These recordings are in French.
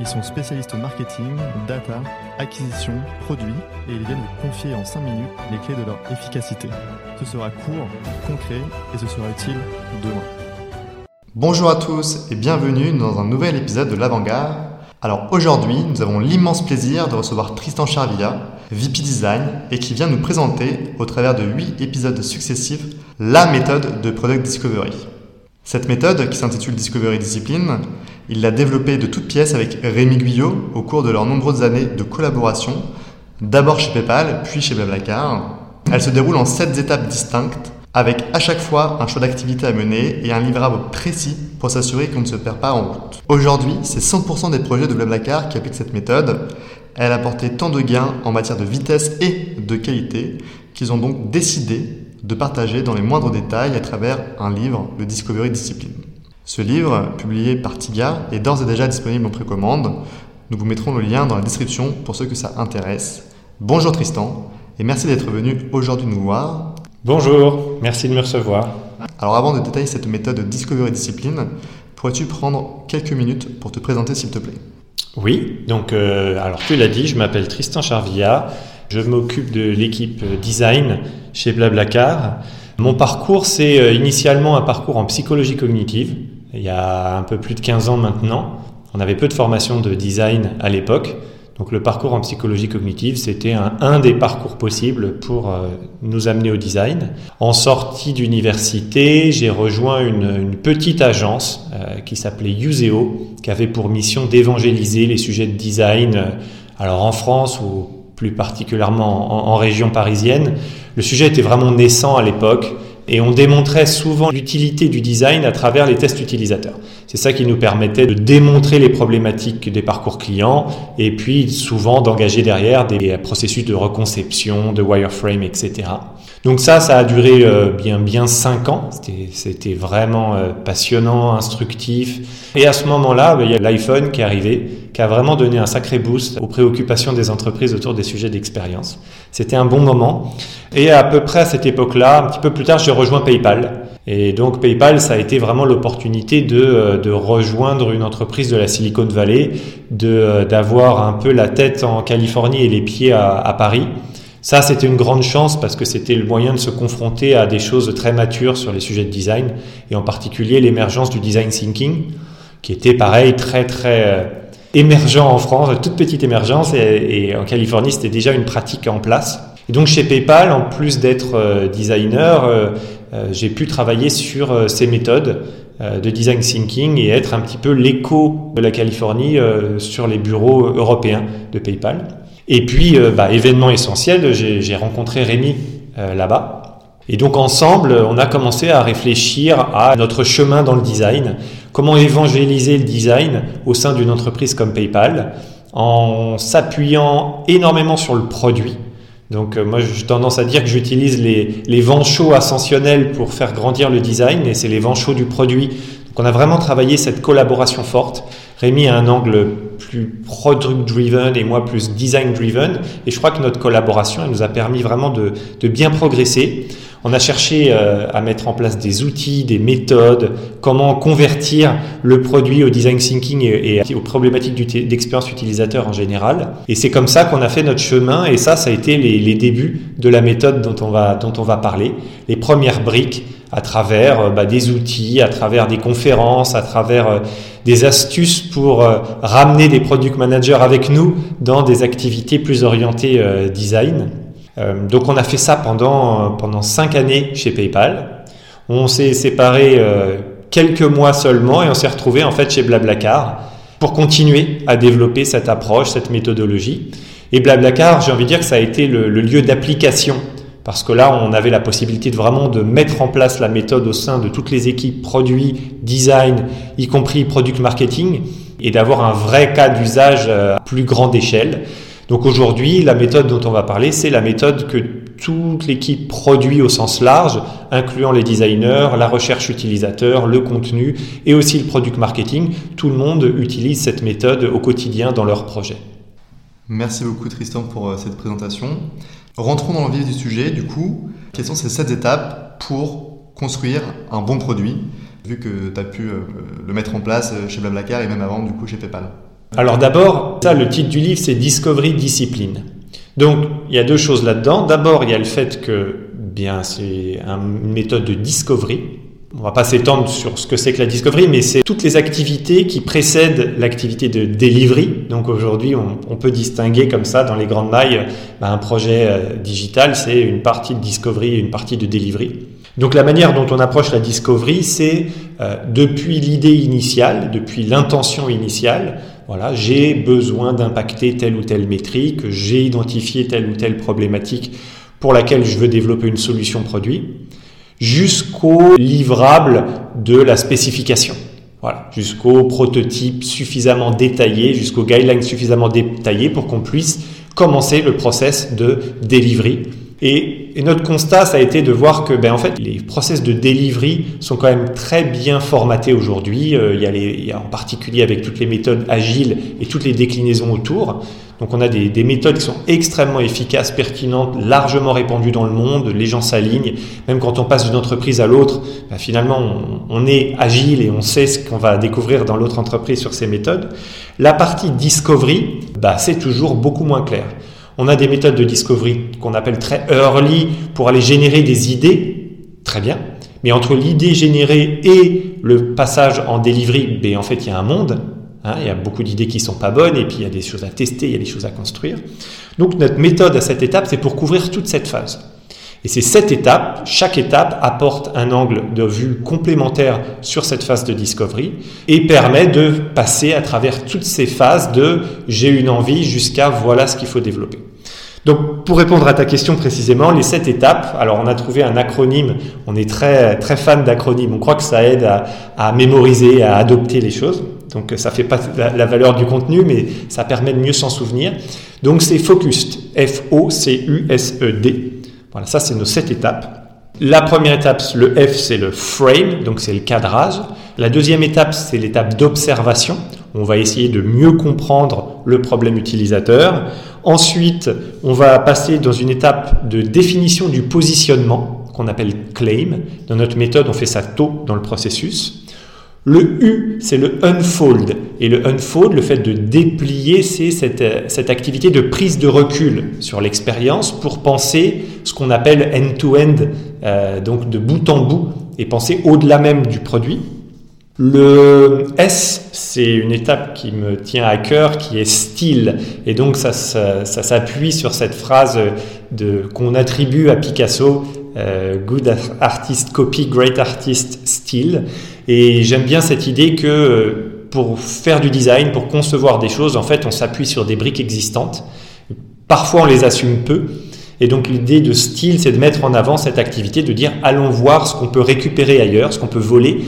Ils sont spécialistes marketing, data, acquisition, produits et ils viennent vous confier en 5 minutes les clés de leur efficacité. Ce sera court, concret et ce sera utile demain. Bonjour à tous et bienvenue dans un nouvel épisode de l'Avant-Garde. Alors aujourd'hui, nous avons l'immense plaisir de recevoir Tristan Charvilla, VP Design, et qui vient nous présenter, au travers de 8 épisodes successifs, la méthode de Product Discovery. Cette méthode, qui s'intitule Discovery Discipline, il l'a développée de toutes pièces avec Rémi Guyot au cours de leurs nombreuses années de collaboration, d'abord chez PayPal, puis chez Blablacar. Elle se déroule en 7 étapes distinctes, avec à chaque fois un choix d'activité à mener et un livrable précis pour s'assurer qu'on ne se perd pas en route. Aujourd'hui, c'est 100% des projets de Blablacar qui appliquent cette méthode. Elle a apporté tant de gains en matière de vitesse et de qualité qu'ils ont donc décidé de partager dans les moindres détails à travers un livre, le Discovery Discipline. Ce livre, publié par Tiga, est d'ores et déjà disponible en précommande. Nous vous mettrons le lien dans la description pour ceux que ça intéresse. Bonjour Tristan, et merci d'être venu aujourd'hui nous voir. Bonjour, merci de me recevoir. Alors avant de détailler cette méthode Discovery Discipline, pourrais-tu prendre quelques minutes pour te présenter s'il te plaît? Oui, donc euh, alors tu l'as dit, je m'appelle Tristan Charvilla, je m'occupe de l'équipe design chez Blablacar. Mon parcours, c'est euh, initialement un parcours en psychologie cognitive, il y a un peu plus de 15 ans maintenant. On avait peu de formation de design à l'époque. Donc le parcours en psychologie cognitive, c'était un, des parcours possibles pour euh, nous amener au design. En sortie d'université, j'ai rejoint une, petite agence euh, qui s'appelait Useo, qui avait pour mission d'évangéliser les sujets de design, alors en France ou plus particulièrement en, région parisienne. Le sujet était vraiment naissant à l'époque et on démontrait souvent l'utilité du design à travers les tests utilisateurs. C'est ça qui nous permettait de démontrer les problématiques des parcours clients et puis souvent d'engager derrière des processus de reconception, de wireframe, etc. Donc ça, ça a duré euh, bien bien cinq ans. C'était vraiment euh, passionnant, instructif. Et à ce moment-là, il y a l'iPhone qui est arrivé, qui a vraiment donné un sacré boost aux préoccupations des entreprises autour des sujets d'expérience. C'était un bon moment. Et à peu près à cette époque-là, un petit peu plus tard, j'ai rejoint PayPal. Et donc PayPal, ça a été vraiment l'opportunité de, euh, de rejoindre une entreprise de la Silicon Valley, de d'avoir un peu la tête en Californie et les pieds à, à Paris. Ça, c'était une grande chance parce que c'était le moyen de se confronter à des choses très matures sur les sujets de design et en particulier l'émergence du design thinking, qui était pareil très très euh, émergent en France, toute petite émergence et, en Californie, c'était déjà une pratique en place. Donc chez PayPal, en plus d'être euh, designer, euh, j'ai pu travailler sur ces méthodes de design thinking et être un petit peu l'écho de la Californie sur les bureaux européens de PayPal. Et puis, euh, bah, événement essentiel, j'ai rencontré Rémi euh, là-bas. Et donc ensemble, on a commencé à réfléchir à notre chemin dans le design, comment évangéliser le design au sein d'une entreprise comme PayPal, en s'appuyant énormément sur le produit. Donc euh, moi, j'ai tendance à dire que j'utilise les, les vents chauds ascensionnels pour faire grandir le design, et c'est les vents chauds du produit. Donc on a vraiment travaillé cette collaboration forte. Rémi a un angle plus product driven et moi plus design driven. Et je crois que notre collaboration elle nous a permis vraiment de bien progresser. On a cherché euh, à mettre en place des outils, des méthodes, comment convertir le produit au design thinking et, aux problématiques d'expérience utilisateur en général. Et c'est comme ça qu'on a fait notre chemin. Et ça, ça a été les, les débuts de la méthode dont on va, dont on va parler. Les premières briques à travers euh, bah, des outils, à travers des conférences, à travers euh, des astuces pour ramener des product managers avec nous dans des activités plus orientées design. Donc on a fait ça pendant, pendant cinq années chez PayPal. On s'est séparé quelques mois seulement et on s'est retrouvé en fait chez Blablacar pour continuer à développer cette approche, cette méthodologie. Et Blablacar, j'ai envie de dire que ça a été le, lieu d'application parce que là, on avait la possibilité de vraiment de mettre en place la méthode au sein de toutes les équipes produits, design, y compris product marketing, et d'avoir un vrai cas d'usage à plus grande échelle. Donc aujourd'hui, la méthode dont on va parler, c'est la méthode que toute l'équipe produit au sens large, incluant les designers, la recherche utilisateur, le contenu et aussi le product marketing. Tout le monde utilise cette méthode au quotidien dans leur projet. Merci beaucoup Tristan pour euh, cette présentation. Rentrons dans le vif du sujet, du coup, quelles sont ces sept étapes pour construire un bon produit, vu que tu as pu euh, le mettre en place euh, chez Blablacar et même avant, du coup, chez PayPal? Alors d'abord, ça, le titre du livre, c'est Discovery Discipline. Donc, il y a deux choses là-dedans. D'abord, il y a le fait que bien c'est une méthode de discovery. On va pas s'étendre sur ce que c'est que la discovery, mais c'est toutes les activités qui précèdent l'activité de delivery. Donc aujourd'hui, on, peut distinguer comme ça dans les grandes mailles ben, un projet euh, digital, c'est une partie de discovery et une partie de delivery. Donc la manière dont on approche la discovery, c'est euh, depuis l'idée initiale, depuis l'intention initiale, voilà, j'ai besoin d'impacter telle ou telle métrique, j'ai identifié telle ou telle problématique pour laquelle je veux développer une solution produit, jusqu'au livrable de la spécification. Voilà, jusqu'au prototype suffisamment détaillé, jusqu'au guideline suffisamment détaillé pour qu'on puisse commencer le process de delivery et, notre constat, ça a été de voir que, ben, en fait, les process de delivery sont quand même très bien formatés aujourd'hui. Euh, il, y a en particulier avec toutes les méthodes agiles et toutes les déclinaisons autour. Donc, on a des, des, méthodes qui sont extrêmement efficaces, pertinentes, largement répandues dans le monde. Les gens s'alignent. Même quand on passe d'une entreprise à l'autre, ben, finalement, on, on est agile et on sait ce qu'on va découvrir dans l'autre entreprise sur ces méthodes. La partie discovery, bah, c'est toujours beaucoup moins clair. On a des méthodes de discovery qu'on appelle très early pour aller générer des idées, très bien. Mais entre l'idée générée et le passage en delivery, ben en fait, il y a un monde. Hein, il y a beaucoup d'idées qui sont pas bonnes et puis il y a des choses à tester, il y a des choses à construire. Donc notre méthode à cette étape, c'est pour couvrir toute cette phase. Et ces sept étapes, chaque étape apporte un angle de vue complémentaire sur cette phase de discovery et permet de passer à travers toutes ces phases de j'ai une envie jusqu'à voilà ce qu'il faut développer. Donc, pour répondre à ta question précisément, les sept étapes. Alors, on a trouvé un acronyme. On est très très fan d'acronymes. On croit que ça aide à, mémoriser, à adopter les choses. Donc, ça fait pas la, valeur du contenu, mais ça permet de mieux s'en souvenir. Donc, c'est Focused. F-O-C-U-S-E-D. Voilà, ça c'est nos sept étapes. La première étape, le F, c'est le frame, donc c'est le cadrage. La deuxième étape, c'est l'étape d'observation. On va essayer de mieux comprendre le problème utilisateur. Ensuite, on va passer dans une étape de définition du positionnement qu'on appelle claim. Dans notre méthode, on fait ça tôt dans le processus. Le U, c'est le unfold. Et le unfold, le fait de déplier, c'est cette, cette, activité de prise de recul sur l'expérience pour penser ce qu'on appelle end-to-end, euh, donc de bout en bout, et penser au-delà même du produit. Le S, c'est une étape qui me tient à cœur, qui est style. Et donc ça, s'appuie sur cette phrase qu'on attribue à Picasso, euh, Good artist copy, great artist style. Et j'aime bien cette idée que euh, pour faire du design, pour concevoir des choses, en fait, on s'appuie sur des briques existantes. Parfois, on les assume peu. Et donc, l'idée de style, c'est de mettre en avant cette activité, de dire allons voir ce qu'on peut récupérer ailleurs, ce qu'on peut voler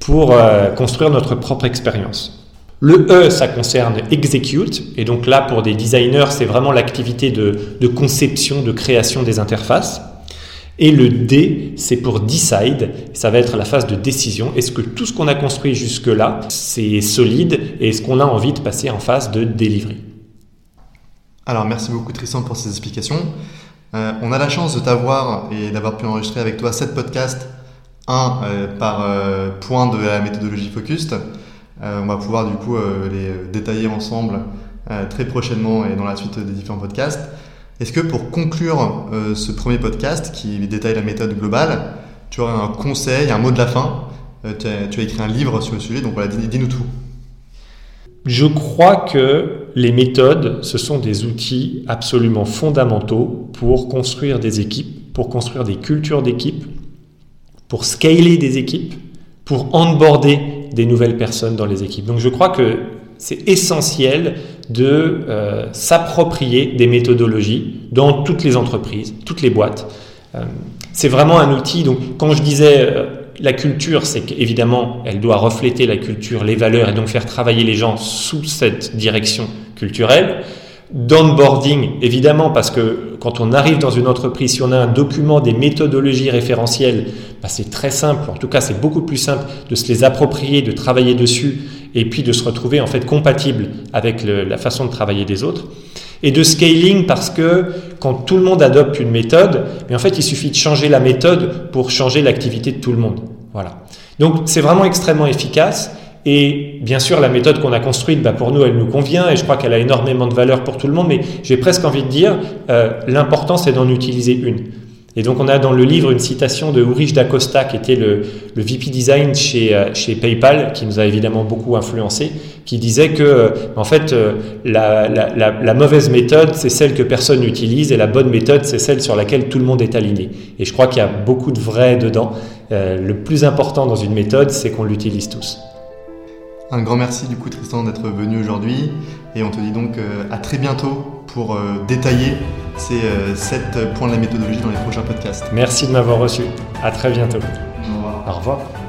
pour euh, construire notre propre expérience. Le E, ça concerne execute, et donc là, pour des designers, c'est vraiment l'activité de, de conception, de création des interfaces. Et le D, c'est pour decide, ça va être la phase de décision. Est-ce que tout ce qu'on a construit jusque-là, c'est solide et est-ce qu'on a envie de passer en phase de delivery? Alors merci beaucoup Tristan pour ces explications. Euh, on a la chance de t'avoir et d'avoir pu enregistrer avec toi sept podcasts, un euh, par euh, point de la méthodologie Focused. on va pouvoir du coup les détailler ensemble très prochainement et dans la suite des différents podcasts. Est-ce que pour conclure euh, ce premier podcast qui détaille la méthode globale, tu aurais un conseil, un mot de la fin? Euh, tu, as, écrit un livre sur le sujet, donc voilà, dis-nous tout. Je crois que les méthodes, ce sont des outils absolument fondamentaux pour construire des équipes, pour construire des cultures d'équipe, pour scaler des équipes, pour onboarder des nouvelles personnes dans les équipes. Donc je crois que c'est essentiel de euh, s'approprier des méthodologies dans toutes les entreprises, toutes les boîtes. Euh, c'est vraiment un outil. Donc, quand je disais euh, la culture, c'est qu'évidemment, elle doit refléter la culture, les valeurs, et donc faire travailler les gens sous cette direction culturelle. D'onboarding, évidemment, parce que quand on arrive dans une entreprise, si on a un document des méthodologies référentielles, bah, c'est très simple. En tout cas, c'est beaucoup plus simple de se les approprier, de travailler dessus, et puis de se retrouver en fait compatible avec la façon de travailler des autres. Et de scaling parce que quand tout le monde adopte une méthode, en fait, il suffit de changer la méthode pour changer l'activité de tout le monde. Voilà. Donc, c'est vraiment extrêmement efficace. Et bien sûr, la méthode qu'on a construite, bah pour nous, elle nous convient et je crois qu'elle a énormément de valeur pour tout le monde. Mais j'ai presque envie de dire, euh, l'important, c'est d'en utiliser une. Et donc, on a dans le livre une citation de Ulrich Dacosta, qui était le, VP Design chez, euh, chez PayPal, qui nous a évidemment beaucoup influencé, qui disait que, euh, en fait, la, la, la, mauvaise méthode, c'est celle que personne n'utilise et la bonne méthode, c'est celle sur laquelle tout le monde est aligné. Et je crois qu'il y a beaucoup de vrai dedans. le plus important dans une méthode, c'est qu'on l'utilise tous. Un grand merci du coup Tristan d'être venu aujourd'hui et on te dit donc euh, à très bientôt pour euh, détailler ces euh, sept points de la méthodologie dans les prochains podcasts. Merci de m'avoir reçu. À très bientôt. Au revoir. Au revoir.